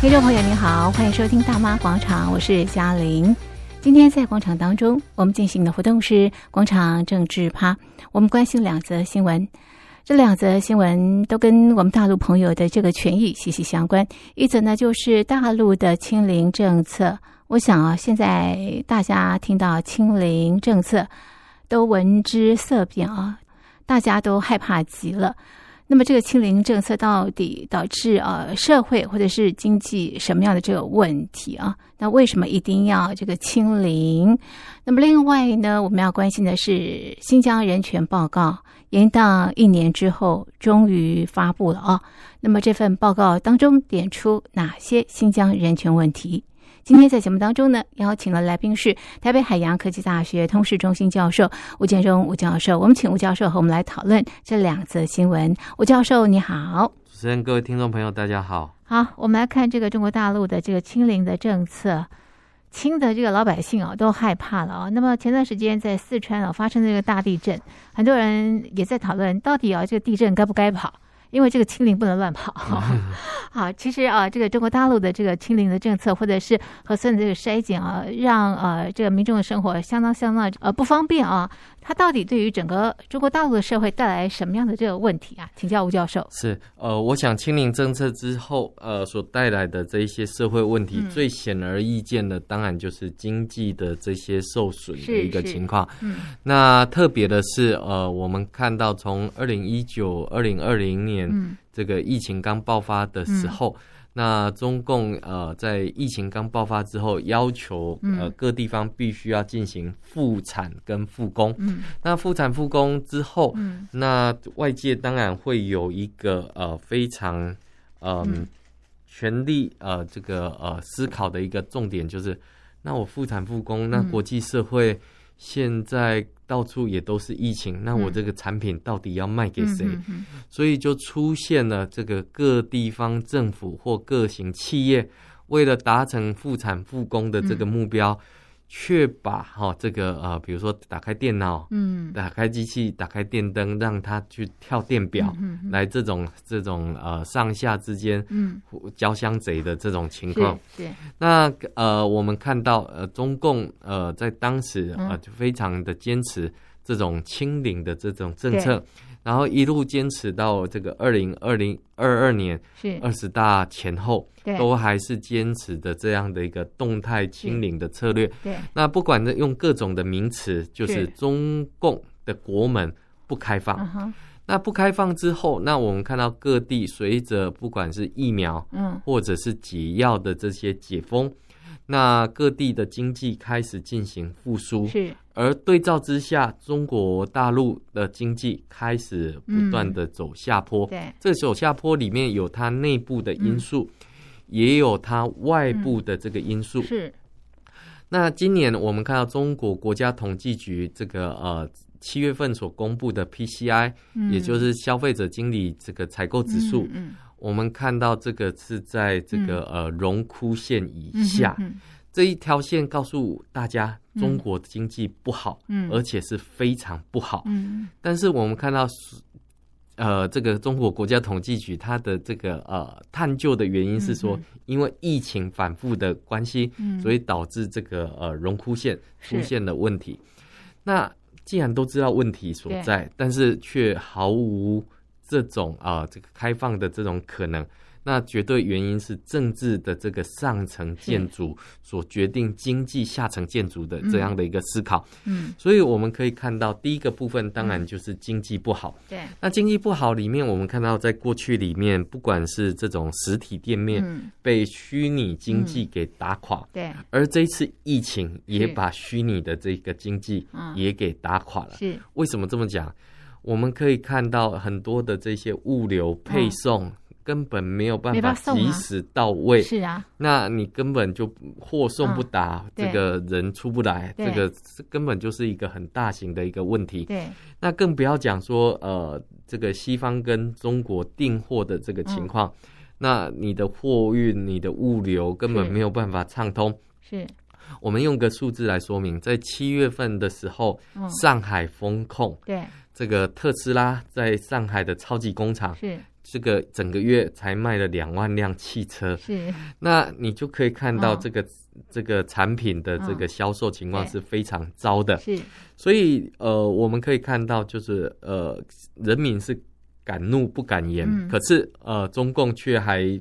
听众朋友您好，欢迎收听大妈广场，我是嘉玲。今天在广场当中，我们进行的活动是广场政治趴，我们关心两则新闻。这两则新闻都跟我们大陆朋友的这个权益息息相关。一则呢，就是大陆的清零政策。我想啊，现在大家听到清零政策，都闻之色变啊，大家都害怕极了。那么，这个清零政策到底导致呃社会或者是经济什么样的这个问题啊？那为什么一定要这个清零？那么另外呢，我们要关心的是新疆人权报告，延宕一年之后终于发布了啊。那么这份报告当中点出哪些新疆人权问题？今天在节目当中呢，邀请了来宾是台北海洋科技大学通识中心教授吴建中吴教授。我们请吴教授和我们来讨论这两则新闻。吴教授你好，主持人、各位听众朋友大家好。好，我们来看这个中国大陆的这个清零的政策，清的这个老百姓啊都害怕了啊。那么前段时间在四川啊发生这个大地震，很多人也在讨论到底啊这个地震该不该跑。因为这个清零不能乱跑，好，其实啊，这个中国大陆的这个清零的政策，或者是核酸的这个筛检啊，让呃这个民众的生活相当相当呃不方便啊。它到底对于整个中国大陆的社会带来什么样的这个问题啊？请教吴教授。是呃，我想清零政策之后呃所带来的这一些社会问题，嗯、最显而易见的当然就是经济的这些受损的一个情况。嗯，那特别的是呃，我们看到从二零一九、二零二零年。嗯，这个疫情刚爆发的时候，嗯、那中共呃在疫情刚爆发之后，要求呃各地方必须要进行复产跟复工。嗯，那复产复工之后，嗯，那外界当然会有一个呃非常呃嗯。全力呃这个呃思考的一个重点，就是那我复产复工，那国际社会现在。到处也都是疫情，那我这个产品到底要卖给谁？所以就出现了这个各地方政府或各型企业为了达成复产复工的这个目标。嗯却把哈、哦、这个呃，比如说打开电脑，嗯，打开机器，打开电灯，让它去跳电表，嗯、哼哼来这种这种呃上下之间，嗯，交相贼的这种情况。对，那呃，我们看到呃，中共呃在当时呃就非常的坚持这种清零的这种政策。然后一路坚持到这个二零二零二二年是二十大前后，都还是坚持的这样的一个动态清零的策略。对，那不管用各种的名词，就是中共的国门不开放。那不开放之后，那我们看到各地随着不管是疫苗，嗯，或者是解药的这些解封。那各地的经济开始进行复苏，是。而对照之下，中国大陆的经济开始不断的走下坡。嗯、对，这走下坡里面有它内部的因素，嗯、也有它外部的这个因素。嗯、是。那今年我们看到中国国家统计局这个呃七月份所公布的 PCI，嗯、也就是消费者经理这个采购指数。我们看到这个是在这个呃荣枯线以下，这一条线告诉大家中国经济不好，嗯、而且是非常不好。嗯、但是我们看到呃这个中国国家统计局它的这个呃探究的原因是说，因为疫情反复的关系，嗯、所以导致这个呃荣枯线出现了问题。那既然都知道问题所在，但是却毫无。这种啊，这个开放的这种可能，那绝对原因是政治的这个上层建筑所决定经济下层建筑的这样的一个思考。嗯，所以我们可以看到，第一个部分当然就是经济不好。对，那经济不好里面，我们看到在过去里面，不管是这种实体店面被虚拟经济给打垮，对，而这一次疫情也把虚拟的这个经济也给打垮了。是，为什么这么讲？我们可以看到很多的这些物流配送根本没有办法及时到位，是啊，那你根本就货送不达，这个人出不来，这个根本就是一个很大型的一个问题。对，那更不要讲说呃，这个西方跟中国订货的这个情况，那你的货运、你的物流根本没有办法畅通。是，我们用个数字来说明，在七月份的时候，上海封控，对。这个特斯拉在上海的超级工厂是这个整个月才卖了两万辆汽车，是，那你就可以看到这个、哦、这个产品的这个销售情况是非常糟的。是，所以呃，我们可以看到，就是呃，人民是敢怒不敢言，嗯、可是呃，中共却还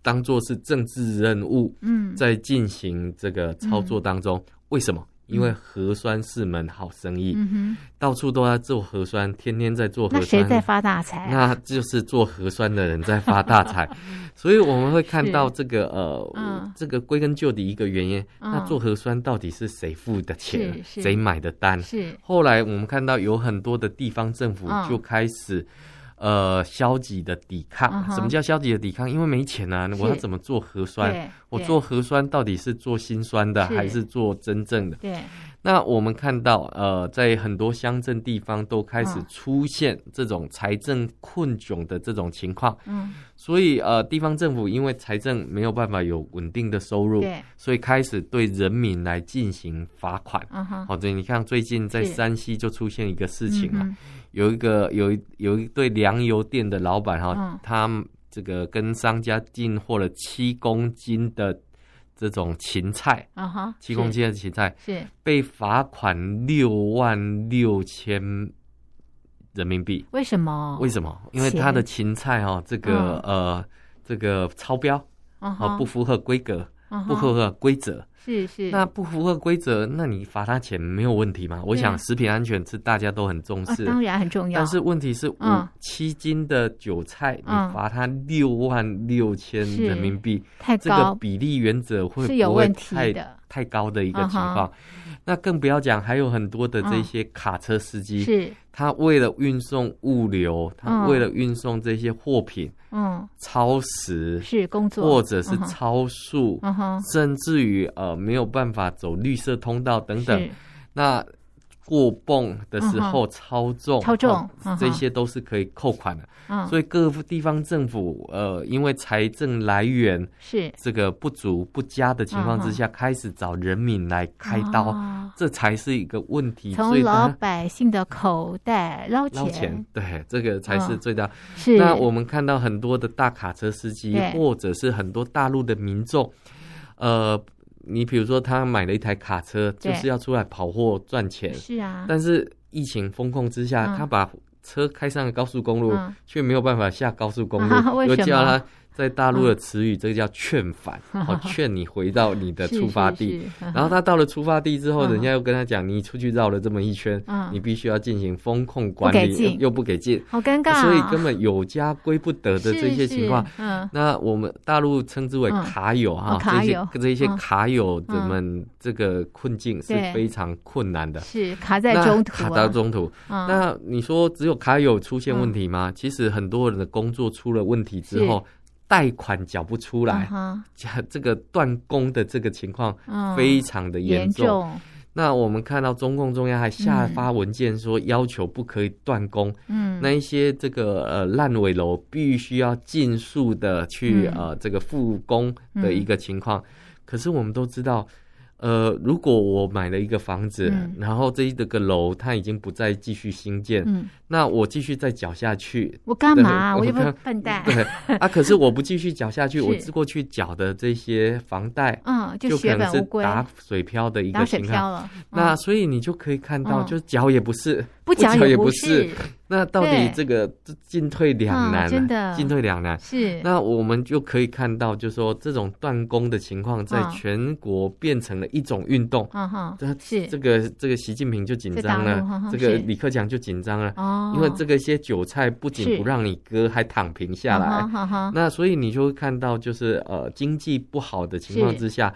当做是政治任务，嗯，在进行这个操作当中，嗯、为什么？因为核酸是门好生意，到处都在做核酸，天天在做核酸，那谁在发大财、啊？那就是做核酸的人在发大财。所以我们会看到这个呃，嗯、这个归根究底一个原因，嗯、那做核酸到底是谁付的钱，谁买的单？是后来我们看到有很多的地方政府就开始。呃，消极的抵抗，uh huh. 什么叫消极的抵抗？因为没钱啊，我要怎么做核酸？我做核酸到底是做心酸的，是还是做真正的？对。那我们看到，呃，在很多乡镇地方都开始出现这种财政困窘的这种情况。嗯。所以，呃，地方政府因为财政没有办法有稳定的收入，对，所以开始对人民来进行罚款。嗯哼。好，对，你看最近在山西就出现一个事情啊。有一个有一有一对粮油店的老板哈，嗯、他这个跟商家进货了七公斤的这种芹菜，啊哈，七公斤的芹菜是被罚款六万六千人民币。为什么？为什么？因为它的芹菜哦，这个、嗯、呃这个超标，啊哈，不符合规格，不符合规则。是是，那不符合规则，那你罚他钱没有问题吗？我想食品安全是大家都很重视，当然很重要。但是问题是，五七斤的韭菜，你罚他六万六千人民币，太高，这个比例原则会不会太太高的一个情况？那更不要讲，还有很多的这些卡车司机，是他为了运送物流，他为了运送这些货品。嗯，超时是工作，或者是超速，嗯哼，甚至于呃没有办法走绿色通道等等，那过泵的时候超重，超重，这些都是可以扣款的。嗯，所以各地方政府呃，因为财政来源是。这个不足不佳的情况之下，开始找人民来开刀，这才是一个问题。从老百姓的口袋捞钱，捞钱，对，这个才是最大。是。那我们看到很多的大卡车司机，或者是很多大陆的民众，呃，你比如说他买了一台卡车，就是要出来跑货赚钱，是啊。但是疫情风控之下，他把车开上了高速公路，却没有办法下高速公路，又叫他。在大陆的词语，这个叫劝返，哦，劝你回到你的出发地。然后他到了出发地之后，人家又跟他讲，你出去绕了这么一圈，你必须要进行风控管理，又不给进，好尴尬。所以根本有家归不得的这些情况。那我们大陆称之为卡友哈，这些这些卡友的们这个困境是非常困难的，是卡在中途，卡到中途。那你说只有卡友出现问题吗？其实很多人的工作出了问题之后。贷款缴不出来，uh huh. 这个断供的这个情况非常的严重。Uh。那我们看到中共中央还下发文件说，要求不可以断供。嗯，那一些这个呃烂尾楼必须要尽速的去呃这个复工的一个情况。嗯、可是我们都知道。呃，如果我买了一个房子，嗯、然后这一个楼它已经不再继续新建，嗯、那我继续再缴下去，我干嘛？我又不笨蛋。对啊，可是我不继续缴下去，是我过去缴的这些房贷，嗯，就可能是打水漂的一个情况。嗯、那所以你就可以看到，就缴也不是，不讲也不是。那到底这个进退两难，真的进退两难。是，那我们就可以看到，就是说这种断供的情况，在全国变成了一种运动。嗯哼，是这个这个习近平就紧张了，这个李克强就紧张了。哦，因为这个些韭菜不仅不让你割，还躺平下来。那所以你就会看到，就是呃经济不好的情况之下，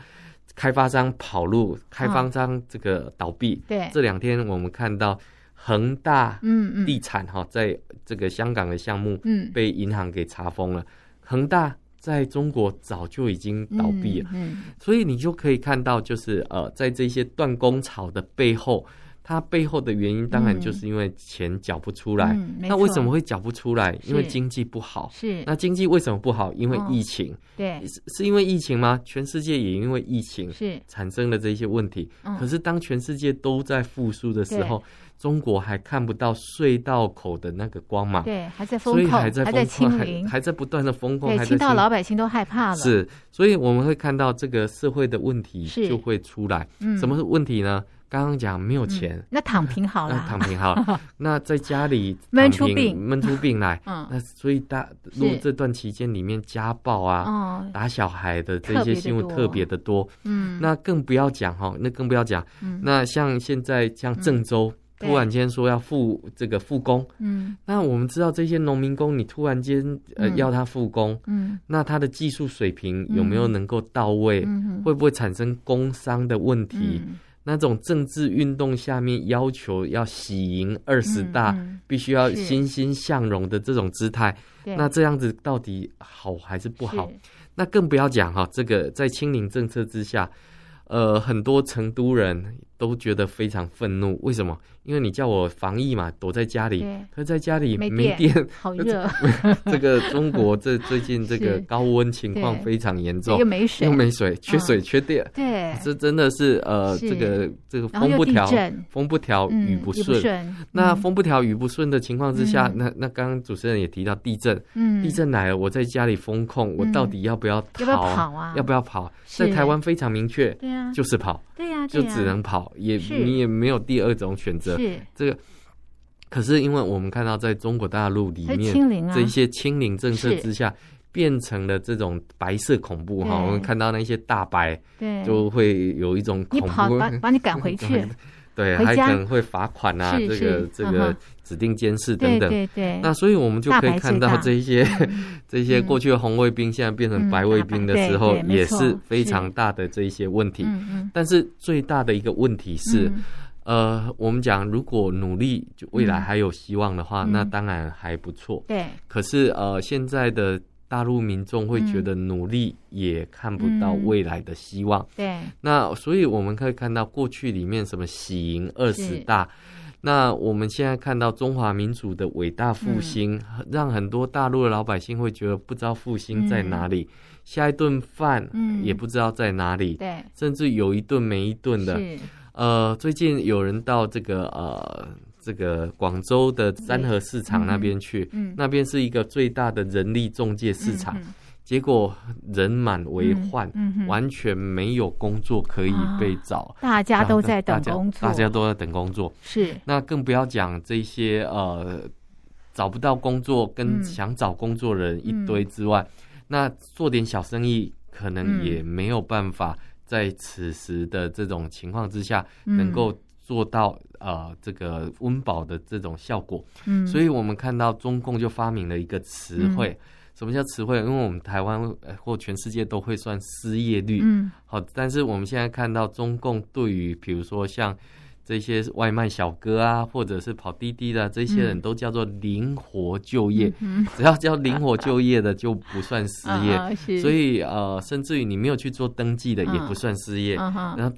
开发商跑路，开发商这个倒闭。对，这两天我们看到。恒大嗯地产哈，在这个香港的项目嗯被银行给查封了。恒大在中国早就已经倒闭了，嗯所以你就可以看到，就是呃，在这些断供潮的背后，它背后的原因当然就是因为钱缴不出来。嗯嗯、那为什么会缴不出来？因为经济不好。是。那经济为什么不好？因为疫情。哦、对。是是因为疫情吗？全世界也因为疫情是产生了这些问题。可是当全世界都在复苏的时候，中国还看不到隧道口的那个光芒。对，还在封控，还在还在清零，还在不断的封控，对，清到老百姓都害怕了。是，所以我们会看到这个社会的问题就会出来。嗯，什么是问题呢？刚刚讲没有钱，嗯、那躺平好了，躺平好了。那在家里闷出病，闷出病来。嗯，那所以大，如果这段期间里面家暴啊、哦、打小孩的这些新闻特别的多。嗯，那更不要讲哈，那更不要讲。嗯，那像现在像郑州、嗯、突然间说要复这个复工。嗯，那我们知道这些农民工，你突然间呃要他复工，嗯，那他的技术水平有没有能够到位？嗯，会不会产生工伤的问题？嗯那种政治运动下面要求要喜迎二十大，必须要欣欣向荣的这种姿态，那这样子到底好还是不好？那更不要讲哈，这个在清零政策之下，呃，很多成都人都觉得非常愤怒。为什么？因为你叫我防疫嘛，躲在家里，可在家里没电，好热。这个中国这最近这个 高温情况非常严重，又没水，又没水，缺水缺电。对，这真的是呃，这个这个风不调，风不调，雨不顺。那风不调，雨不顺的情况之下，那那刚刚主持人也提到地震，地震来了，我在家里风控，我到底要不要逃？要不要跑？在台湾非常明确，对啊，就是跑，对呀，就只能跑，也你也没有第二种选择。是这个，可是因为我们看到在中国大陆里面，这一些清零政策之下，变成了这种白色恐怖哈。我们看到那些大白，对，就会有一种恐怖，把 把你赶回 去，对，还可能会罚款啊，这个这个指定监视等等。对对。那所以我们就可以看到这些 这些过去的红卫兵现在变成白卫兵的时候，也是非常大的这一些问题。但是最大的一个问题是。呃，我们讲，如果努力，就未来还有希望的话，嗯、那当然还不错。对。可是，呃，现在的大陆民众会觉得努力也看不到未来的希望。对、嗯。那所以我们可以看到，过去里面什么喜迎二十大，那我们现在看到中华民族的伟大复兴，嗯、让很多大陆的老百姓会觉得不知道复兴在哪里，嗯、下一顿饭也不知道在哪里。对、嗯。甚至有一顿没一顿的。呃，最近有人到这个呃这个广州的三和市场那边去，嗯嗯、那边是一个最大的人力中介市场，结果人满为患，嗯嗯、完全没有工作可以被找，哦、大家都在等工作，大家都在等工作，是。那更不要讲这些呃找不到工作跟想找工作人一堆之外，嗯、那做点小生意可能也没有办法。在此时的这种情况之下，能够做到呃这个温饱的这种效果，嗯，所以我们看到中共就发明了一个词汇，什么叫词汇？因为我们台湾或全世界都会算失业率，嗯，好，但是我们现在看到中共对于比如说像。这些外卖小哥啊，或者是跑滴滴的这些人都叫做灵活就业，嗯、只要叫灵活就业的就不算失业。啊、所以呃，甚至于你没有去做登记的也不算失业。啊、然后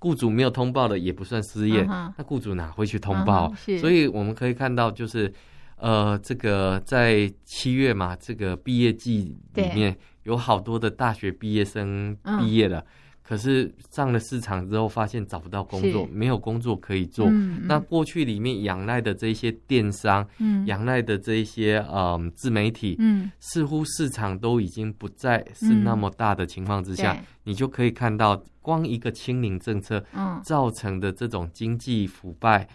雇主没有通报的也不算失业。啊、那雇主哪会去通报？啊、所以我们可以看到，就是呃，这个在七月嘛，这个毕业季里面有好多的大学毕业生毕业了。可是上了市场之后，发现找不到工作，没有工作可以做。那过去里面仰赖的这些电商，嗯。仰赖的这些嗯自媒体，嗯。似乎市场都已经不再是那么大的情况之下，你就可以看到，光一个清零政策，嗯。造成的这种经济腐败、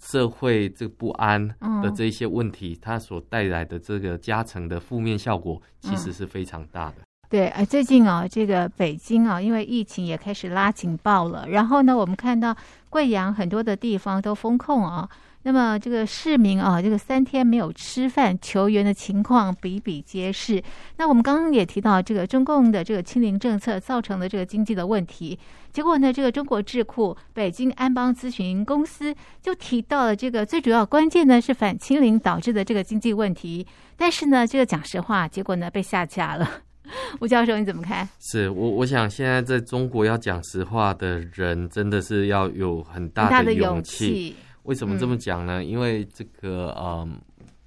社会这个不安的这些问题，它所带来的这个加成的负面效果，其实是非常大的。对，哎，最近啊，这个北京啊，因为疫情也开始拉警报了。然后呢，我们看到贵阳很多的地方都封控啊。那么这个市民啊，这个三天没有吃饭求援的情况比比皆是。那我们刚刚也提到，这个中共的这个清零政策造成的这个经济的问题。结果呢，这个中国智库北京安邦咨询公司就提到了这个最主要关键呢是反清零导致的这个经济问题。但是呢，这个讲实话，结果呢被下架了。吴教授，你怎么看？是我，我想现在在中国要讲实话的人，真的是要有很大的勇气。为什么这么讲呢？嗯、因为这个呃，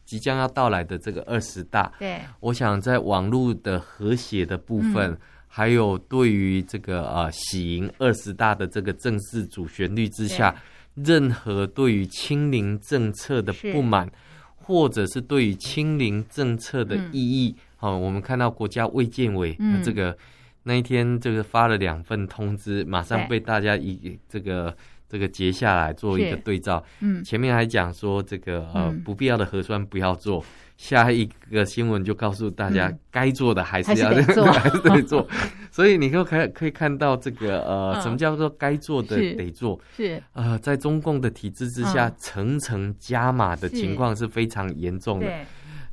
即将要到来的这个二十大，对，我想在网络的和谐的部分，嗯、还有对于这个呃喜迎二十大的这个正式主旋律之下，任何对于清零政策的不满，或者是对于清零政策的异议。嗯好，我们看到国家卫健委这个、嗯、那一天，这个发了两份通知，马上被大家一这个这个截下来做一个对照。嗯，前面还讲说这个呃不必要的核酸不要做，下一个新闻就告诉大家该做的还是要 做，还是得做。所以你可可可以看到这个呃什么叫做该做的得做？是。呃在中共的体制之下，层层加码的情况是非常严重的。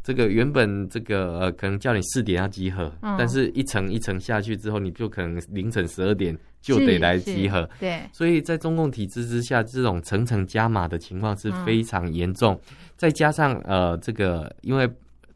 这个原本这个呃，可能叫你四点要集合，嗯、但是一层一层下去之后，你就可能凌晨十二点就得来集合。对，所以在中共体制之下，这种层层加码的情况是非常严重。嗯、再加上呃，这个因为。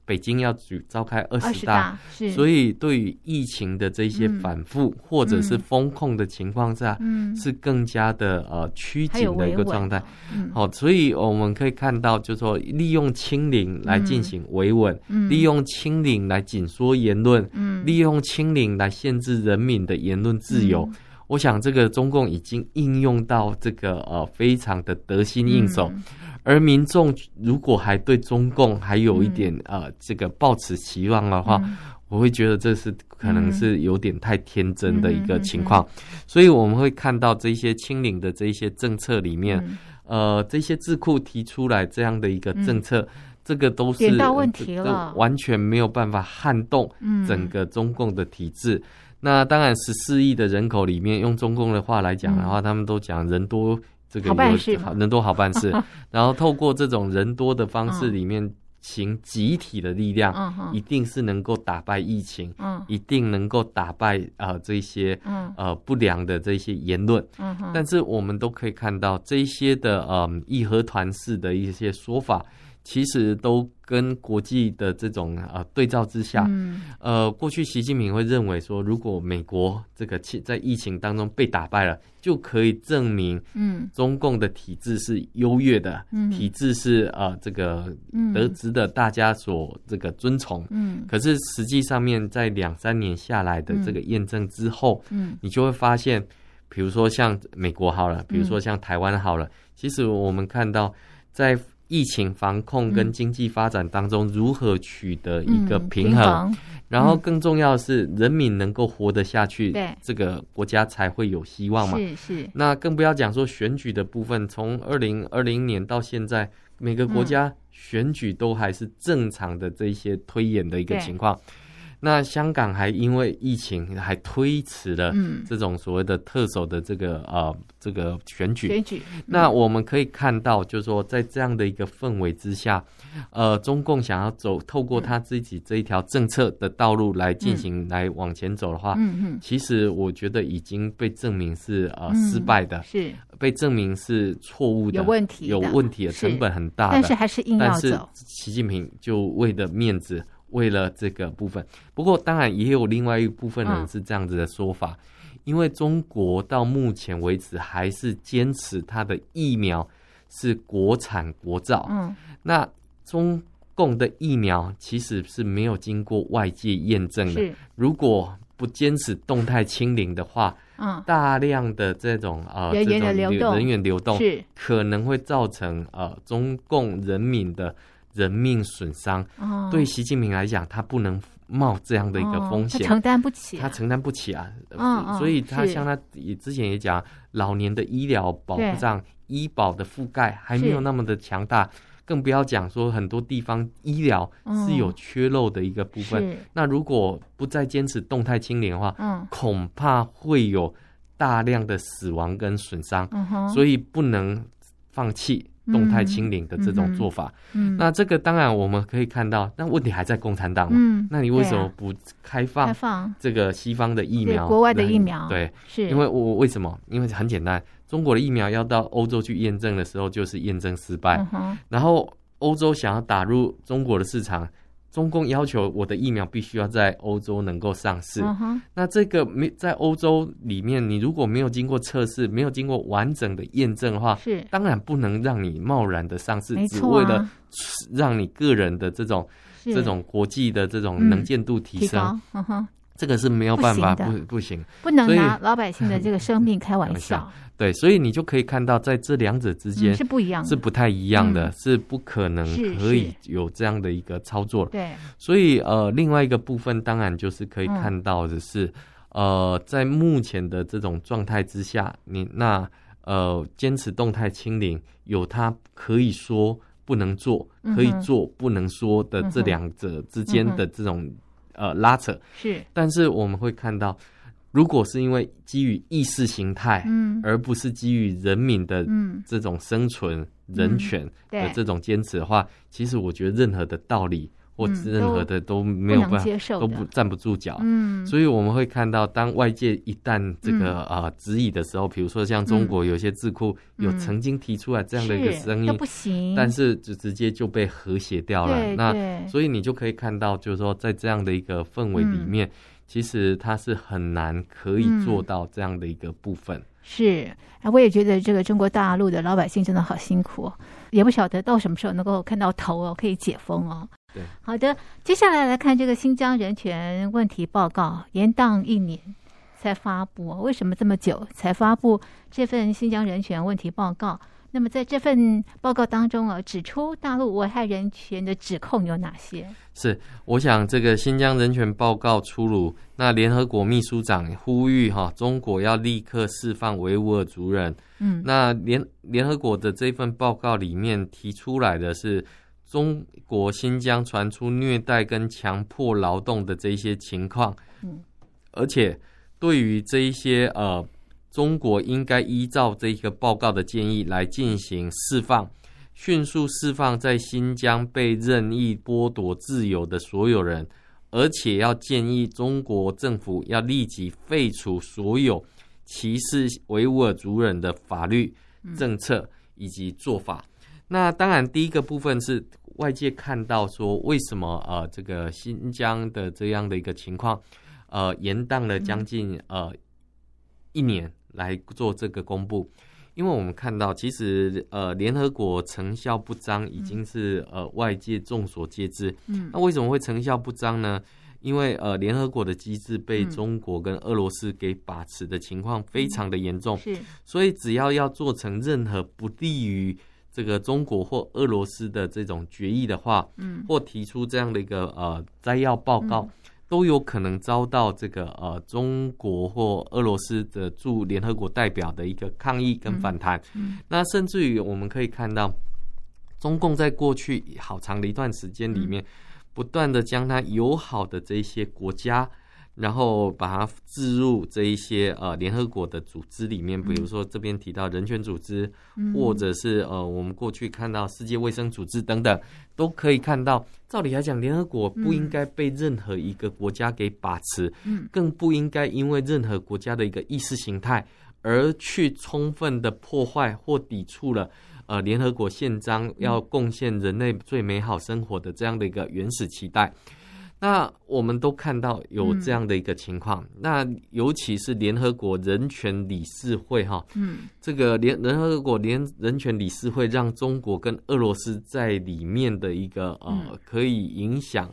北京要举召开二十大，所以对于疫情的这些反复、嗯、或者是封控的情况下，嗯、是更加的呃趋紧的一个状态。好、嗯。哦，所以我们可以看到，就是说利用清零来进行维稳，嗯、利用清零来紧缩言论，嗯、利用清零来限制人民的言论自由。嗯、我想这个中共已经应用到这个呃非常的得心应手。嗯。而民众如果还对中共还有一点、嗯、呃这个抱持期望的话，嗯、我会觉得这是可能是有点太天真的一个情况。嗯、所以我们会看到这些清零的这些政策里面，嗯、呃，这些智库提出来这样的一个政策，嗯、这个都是点到问题了，完全没有办法撼动整个中共的体制。嗯、那当然，十四亿的人口里面，用中共的话来讲的话，嗯、他们都讲人多。这个好办事，人多好办事。然后透过这种人多的方式里面，行集体的力量，一定是能够打败疫情，一定能够打败呃这些呃不良的这些言论。但是我们都可以看到这些的呃义和团式的一些说法。其实都跟国际的这种呃对照之下，嗯、呃，过去习近平会认为说，如果美国这个在疫情当中被打败了，就可以证明，嗯，中共的体制是优越的，嗯、体制是呃这个得值得大家所这个尊崇，嗯。可是实际上面在两三年下来的这个验证之后，嗯，你就会发现，比如说像美国好了，比如说像台湾好了，嗯、其实我们看到在。疫情防控跟经济发展当中如何取得一个平衡？然后更重要的是，人民能够活得下去，对这个国家才会有希望嘛。是是。那更不要讲说选举的部分，从二零二零年到现在，每个国家选举都还是正常的这些推演的一个情况。那香港还因为疫情还推迟了这种所谓的特首的这个呃这个选举。选举。那我们可以看到，就是说在这样的一个氛围之下，呃，中共想要走透过他自己这一条政策的道路来进行来往前走的话，嗯嗯，其实我觉得已经被证明是呃失败的，是被证明是错误的，有问题，有问题的，成本很大的，但是还是硬要走。但是习近平就为了面子。为了这个部分，不过当然也有另外一部分人是这样子的说法，嗯、因为中国到目前为止还是坚持它的疫苗是国产国造。嗯，那中共的疫苗其实是没有经过外界验证的。如果不坚持动态清零的话，嗯，大量的这种呃人员的流动人员流动是可能会造成呃中共人民的。人命损伤，哦、对习近平来讲，他不能冒这样的一个风险，承担不起、啊，他承担不起啊。哦、所以，他像他也之前也讲，老年的医疗保障、医保的覆盖还没有那么的强大，更不要讲说很多地方医疗是有缺漏的一个部分。哦、那如果不再坚持动态清零的话，嗯、恐怕会有大量的死亡跟损伤，所以不能放弃。动态清零的这种做法，嗯，嗯，那这个当然我们可以看到，但问题还在共产党嘛，嗯，那你为什么不开放开放。这个西方的疫苗，国外的疫苗？对，是。因为我为什么？因为很简单，中国的疫苗要到欧洲去验证的时候，就是验证失败，嗯、然后欧洲想要打入中国的市场，中共要求我的疫苗必须要在欧洲能够上市，那这个没在欧洲里面，你如果没有经过测试，没有经过完整的验证的话，是。当然不能让你贸然的上市，啊、只为了让你个人的这种这种国际的这种能见度提升，嗯哼，这个是没有办法，不行不不行，不能拿老百姓的这个生命开玩笑。对，所以你就可以看到，在这两者之间、嗯、是不一样的，是不太一样的，嗯、是不可能可以有这样的一个操作。对，所以呃，另外一个部分当然就是可以看到的是，嗯、呃，在目前的这种状态之下，你那呃坚持动态清零，有它可以说不能做，可以做不能说的这两者之间的这种、嗯、呃拉扯。是，但是我们会看到。如果是因为基于意识形态，嗯，而不是基于人民的这种生存人权的这种坚持的话，其实我觉得任何的道理或任何的都没有办法，都不站不住脚。嗯，所以我们会看到，当外界一旦这个啊质疑的时候，比如说像中国有些智库有曾经提出来这样的一个声音，不行，但是就直接就被和谐掉了。那所以你就可以看到，就是说在这样的一个氛围里面。其实它是很难可以做到这样的一个部分。嗯、是，我也觉得这个中国大陆的老百姓真的好辛苦哦，也不晓得到什么时候能够看到头哦，可以解封哦。对，好的，接下来来看这个新疆人权问题报告，延宕一年才发布，为什么这么久才发布这份新疆人权问题报告？那么在这份报告当中啊，指出大陆危害人权的指控有哪些？是，我想这个新疆人权报告出炉，那联合国秘书长呼吁哈，中国要立刻释放维吾尔族人。嗯，那联联合国的这份报告里面提出来的是，中国新疆传出虐待跟强迫劳动的这一些情况。嗯，而且对于这一些呃。中国应该依照这个报告的建议来进行释放，迅速释放在新疆被任意剥夺自由的所有人，而且要建议中国政府要立即废除所有歧视维吾尔族人的法律、政策以及做法。那当然，第一个部分是外界看到说，为什么呃这个新疆的这样的一个情况，呃延宕了将近呃一年。来做这个公布，因为我们看到，其实呃，联合国成效不彰已经是呃外界众所皆知。嗯，那为什么会成效不彰呢？因为呃，联合国的机制被中国跟俄罗斯给把持的情况非常的严重。是，所以只要要做成任何不利于这个中国或俄罗斯的这种决议的话，嗯，或提出这样的一个呃摘要报告。都有可能遭到这个呃中国或俄罗斯的驻联合国代表的一个抗议跟反弹。嗯嗯、那甚至于我们可以看到，中共在过去好长的一段时间里面，不断的将它友好的这些国家。然后把它置入这一些呃联合国的组织里面，比如说这边提到人权组织，嗯、或者是呃我们过去看到世界卫生组织等等，都可以看到，照理来讲，联合国不应该被任何一个国家给把持，嗯、更不应该因为任何国家的一个意识形态而去充分的破坏或抵触了呃联合国宪章要贡献人类最美好生活的这样的一个原始期待。那我们都看到有这样的一个情况，嗯、那尤其是联合国人权理事会哈，嗯，这个联联合国联人权理事会让中国跟俄罗斯在里面的一个呃可以影响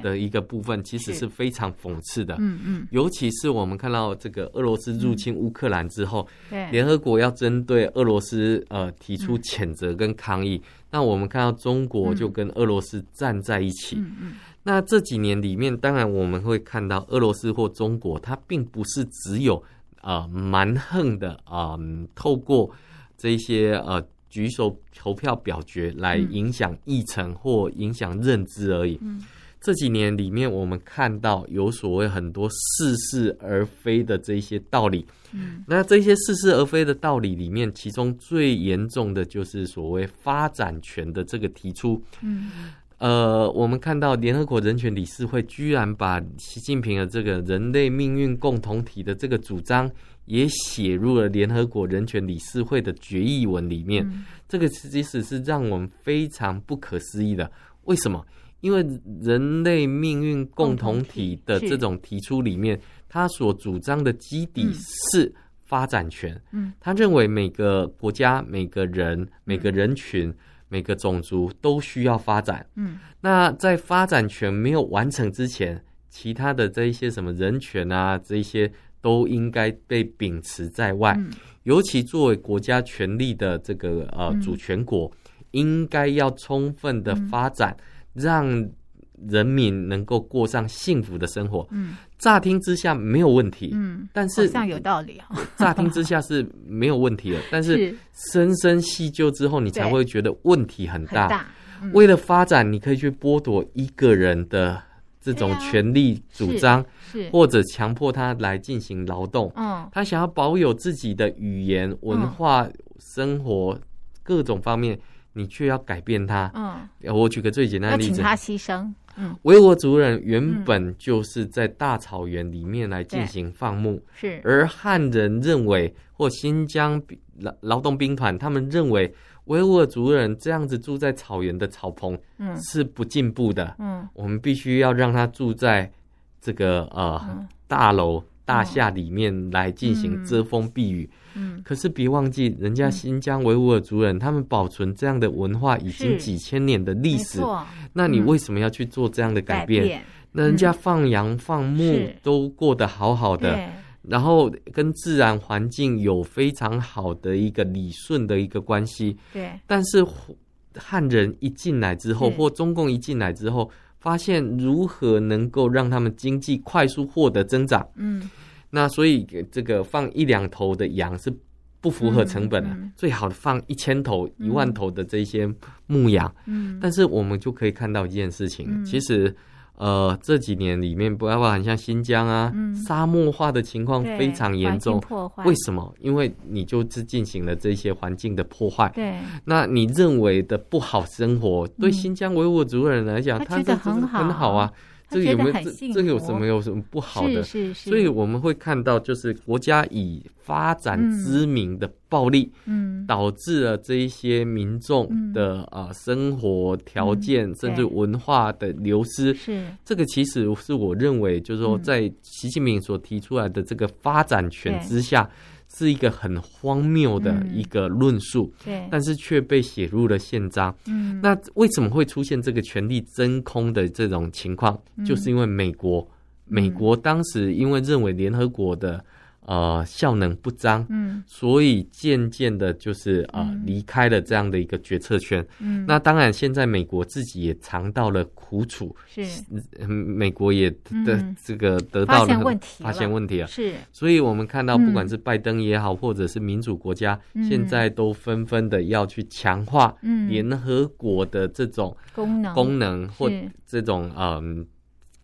的一个部分，其实是。非常讽刺的，嗯嗯，尤其是我们看到这个俄罗斯入侵乌克兰之后，对，联合国要针对俄罗斯呃提出谴责跟抗议，那我们看到中国就跟俄罗斯站在一起，嗯嗯。那这几年里面，当然我们会看到俄罗斯或中国，它并不是只有呃蛮横的啊、呃，透过这些呃举手投票表决来影响议程或影响认知而已。嗯、这几年里面，我们看到有所谓很多似是而非的这些道理。嗯、那这些似是而非的道理里面，其中最严重的就是所谓发展权的这个提出。嗯呃，我们看到联合国人权理事会居然把习近平的这个人类命运共同体的这个主张也写入了联合国人权理事会的决议文里面。嗯、这个其实是让我们非常不可思议的。为什么？因为人类命运共同体的这种提出里面，他所主张的基底是发展权。嗯，他认为每个国家、每个人、每个人群、每个种族都需要发展。嗯，那在发展权没有完成之前，其他的这一些什么人权啊，这一些都应该被秉持在外。尤其作为国家权力的这个呃主权国，应该要充分的发展，让人民能够过上幸福的生活。嗯，乍听之下没有问题。嗯，但是好像有道理哈。乍听之下是没有问题的，但是深深细究之后，你才会觉得问题很大。为了发展，你可以去剥夺一个人的。这种权利主张，或者强迫他来进行劳动，嗯，他想要保有自己的语言、文化、生活各种方面，你却要改变他，嗯，我举个最简单的例子，请他牺牲，嗯，维吾尔族人原本就是在大草原里面来进行放牧，是，而汉人认为，或新疆劳劳动兵团他们认为。维吾尔族人这样子住在草原的草棚，嗯，是不进步的。嗯，我们必须要让他住在这个呃、嗯、大楼大厦里面来进行遮风避雨。嗯，可是别忘记，人家新疆维吾尔族人、嗯、他们保存这样的文化已经几千年的历史。那你为什么要去做这样的改变？改变，那人家放羊放牧都过得好好的。然后跟自然环境有非常好的一个理顺的一个关系，对。但是汉人一进来之后，或中共一进来之后，发现如何能够让他们经济快速获得增长，嗯。那所以这个放一两头的羊是不符合成本的，嗯嗯、最好的放一千头、一万头的这些牧羊，嗯。但是我们就可以看到一件事情，嗯、其实。呃，这几年里面，不要说很像新疆啊，嗯、沙漠化的情况非常严重。破坏为什么？因为你就是进行了这些环境的破坏。对，那你认为的不好生活，对新疆维吾尔族人来讲，他觉得很好，很好啊。这个有没有？这这个有什么有什么不好的？是是是。所以我们会看到，就是国家以发展之名的暴力，嗯，导致了这一些民众的啊生活条件甚至文化的流失。是这个，其实是我认为，就是说，在习近平所提出来的这个发展权之下。是一个很荒谬的一个论述，嗯、对，但是却被写入了宪章。嗯，那为什么会出现这个权力真空的这种情况？嗯、就是因为美国，美国当时因为认为联合国的。呃，效能不彰，嗯，所以渐渐的，就是呃，离开了这样的一个决策圈。嗯，那当然，现在美国自己也尝到了苦楚，是，美国也的这个得到了发现问题，发现问题了，是。所以我们看到，不管是拜登也好，或者是民主国家，现在都纷纷的要去强化联合国的这种功能，功能或这种嗯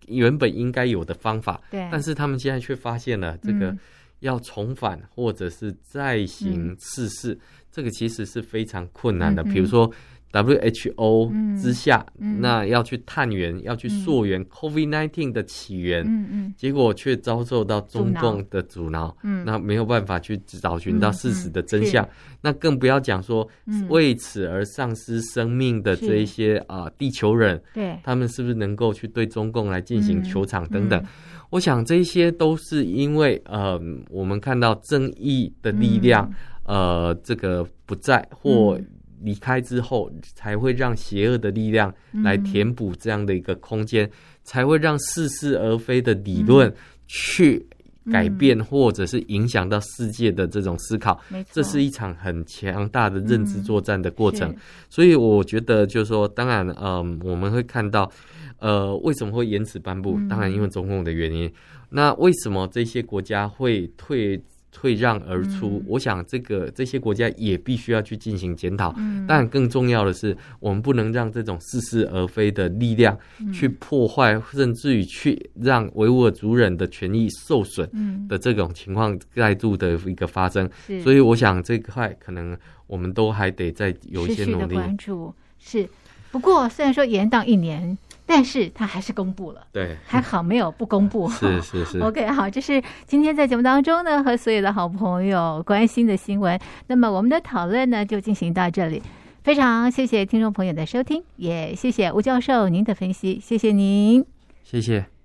原本应该有的方法。对，但是他们现在却发现了这个。要重返或者是再行试试，嗯、这个其实是非常困难的。嗯、比如说 WHO 之下，嗯、那要去探源，要去溯源 COVID-19 的起源，嗯嗯、结果却遭受到中共的阻挠，嗯、那没有办法去找寻到事实的真相。那更不要讲说为此而丧失生命的这一些啊、呃、地球人，对，他们是不是能够去对中共来进行球场等等？我想这些都是因为，呃，我们看到正义的力量，嗯、呃，这个不在或离开之后，嗯、才会让邪恶的力量来填补这样的一个空间，嗯、才会让似是而非的理论去改变或者是影响到世界的这种思考。这是一场很强大的认知作战的过程。嗯、所以我觉得，就是说，当然，嗯、呃，我们会看到。呃，为什么会延迟颁布？当然，因为中共的原因。嗯、那为什么这些国家会退退让而出？嗯、我想，这个这些国家也必须要去进行检讨。嗯，但更重要的是，我们不能让这种似是而非的力量去破坏，甚至于去让维吾尔族人的权益受损的这种情况再度的一个发生。是所以，我想这块可能我们都还得再有一些努力。关注是，不过虽然说延宕一年。但是他还是公布了，对，还好没有不公布。是是是。OK，好，这是今天在节目当中呢，和所有的好朋友关心的新闻。那么我们的讨论呢，就进行到这里。非常谢谢听众朋友的收听，也谢谢吴教授您的分析，谢谢您，谢谢。